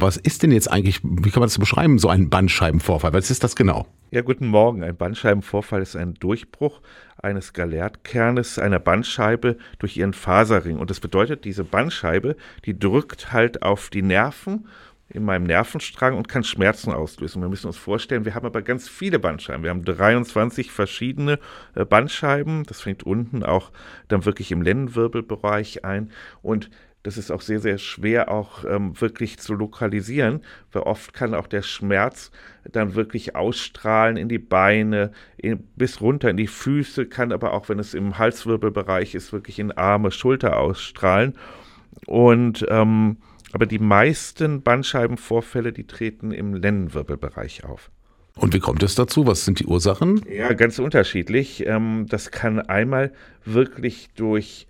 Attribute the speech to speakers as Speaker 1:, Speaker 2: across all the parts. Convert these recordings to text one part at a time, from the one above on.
Speaker 1: Was ist denn jetzt eigentlich, wie kann man das beschreiben, so ein Bandscheibenvorfall? Was ist das genau?
Speaker 2: Ja, guten Morgen. Ein Bandscheibenvorfall ist ein Durchbruch eines Galertkernes einer Bandscheibe durch ihren Faserring. Und das bedeutet, diese Bandscheibe, die drückt halt auf die Nerven in meinem Nervenstrang und kann Schmerzen auslösen. Wir müssen uns vorstellen, wir haben aber ganz viele Bandscheiben. Wir haben 23 verschiedene äh, Bandscheiben. Das fängt unten auch dann wirklich im Lendenwirbelbereich ein. Und das ist auch sehr, sehr schwer auch ähm, wirklich zu lokalisieren, weil oft kann auch der Schmerz dann wirklich ausstrahlen in die Beine, in, bis runter in die Füße, kann aber auch, wenn es im Halswirbelbereich ist, wirklich in Arme, Schulter ausstrahlen. Und ähm, aber die meisten Bandscheibenvorfälle, die treten im Lendenwirbelbereich auf.
Speaker 1: Und wie kommt es dazu? Was sind die Ursachen?
Speaker 2: Ja, ganz unterschiedlich. Ähm, das kann einmal wirklich durch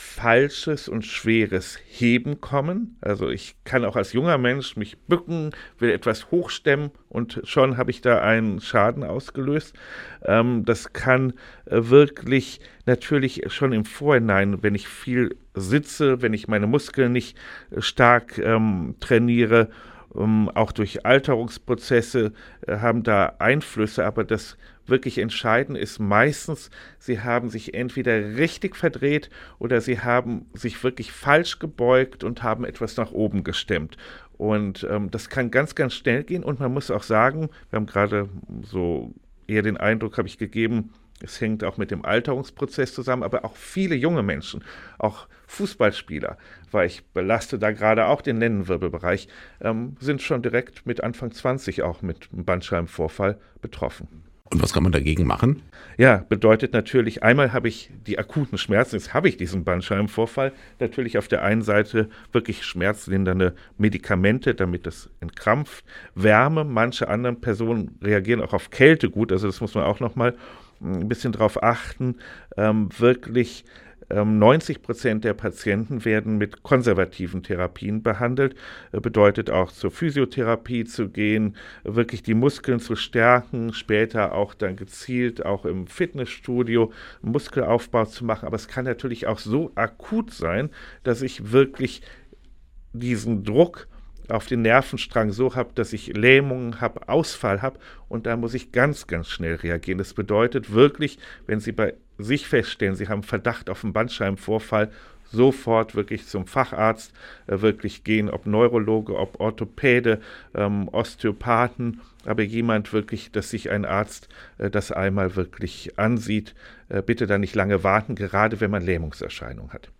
Speaker 2: falsches und schweres Heben kommen. Also ich kann auch als junger Mensch mich bücken, will etwas hochstemmen und schon habe ich da einen Schaden ausgelöst. Ähm, das kann äh, wirklich natürlich schon im Vorhinein, wenn ich viel sitze, wenn ich meine Muskeln nicht äh, stark ähm, trainiere, ähm, auch durch Alterungsprozesse äh, haben da Einflüsse, aber das wirklich entscheidend ist meistens, sie haben sich entweder richtig verdreht oder sie haben sich wirklich falsch gebeugt und haben etwas nach oben gestemmt. Und ähm, das kann ganz, ganz schnell gehen und man muss auch sagen, wir haben gerade so eher den Eindruck, habe ich gegeben, es hängt auch mit dem Alterungsprozess zusammen, aber auch viele junge Menschen, auch Fußballspieler, weil ich belaste da gerade auch den Lendenwirbelbereich, ähm, sind schon direkt mit Anfang 20 auch mit einem Bandscheibenvorfall betroffen.
Speaker 1: Und was kann man dagegen machen?
Speaker 2: Ja, bedeutet natürlich, einmal habe ich die akuten Schmerzen, jetzt habe ich diesen Bandscheibenvorfall. Natürlich auf der einen Seite wirklich schmerzlindernde Medikamente, damit es entkrampft. Wärme, manche anderen Personen reagieren auch auf Kälte gut, also das muss man auch nochmal ein bisschen darauf achten, ähm, wirklich 90 ähm, Prozent der Patienten werden mit konservativen Therapien behandelt. Äh, bedeutet auch zur Physiotherapie zu gehen, wirklich die Muskeln zu stärken, später auch dann gezielt auch im Fitnessstudio Muskelaufbau zu machen. Aber es kann natürlich auch so akut sein, dass ich wirklich diesen Druck auf den Nervenstrang so habe, dass ich Lähmungen habe, Ausfall habe und da muss ich ganz, ganz schnell reagieren. Das bedeutet wirklich, wenn Sie bei sich feststellen, Sie haben Verdacht auf einen Bandscheibenvorfall, sofort wirklich zum Facharzt äh, wirklich gehen, ob Neurologe, ob Orthopäde, ähm, Osteopathen, aber jemand wirklich, dass sich ein Arzt äh, das einmal wirklich ansieht. Äh, bitte da nicht lange warten, gerade wenn man Lähmungserscheinungen hat.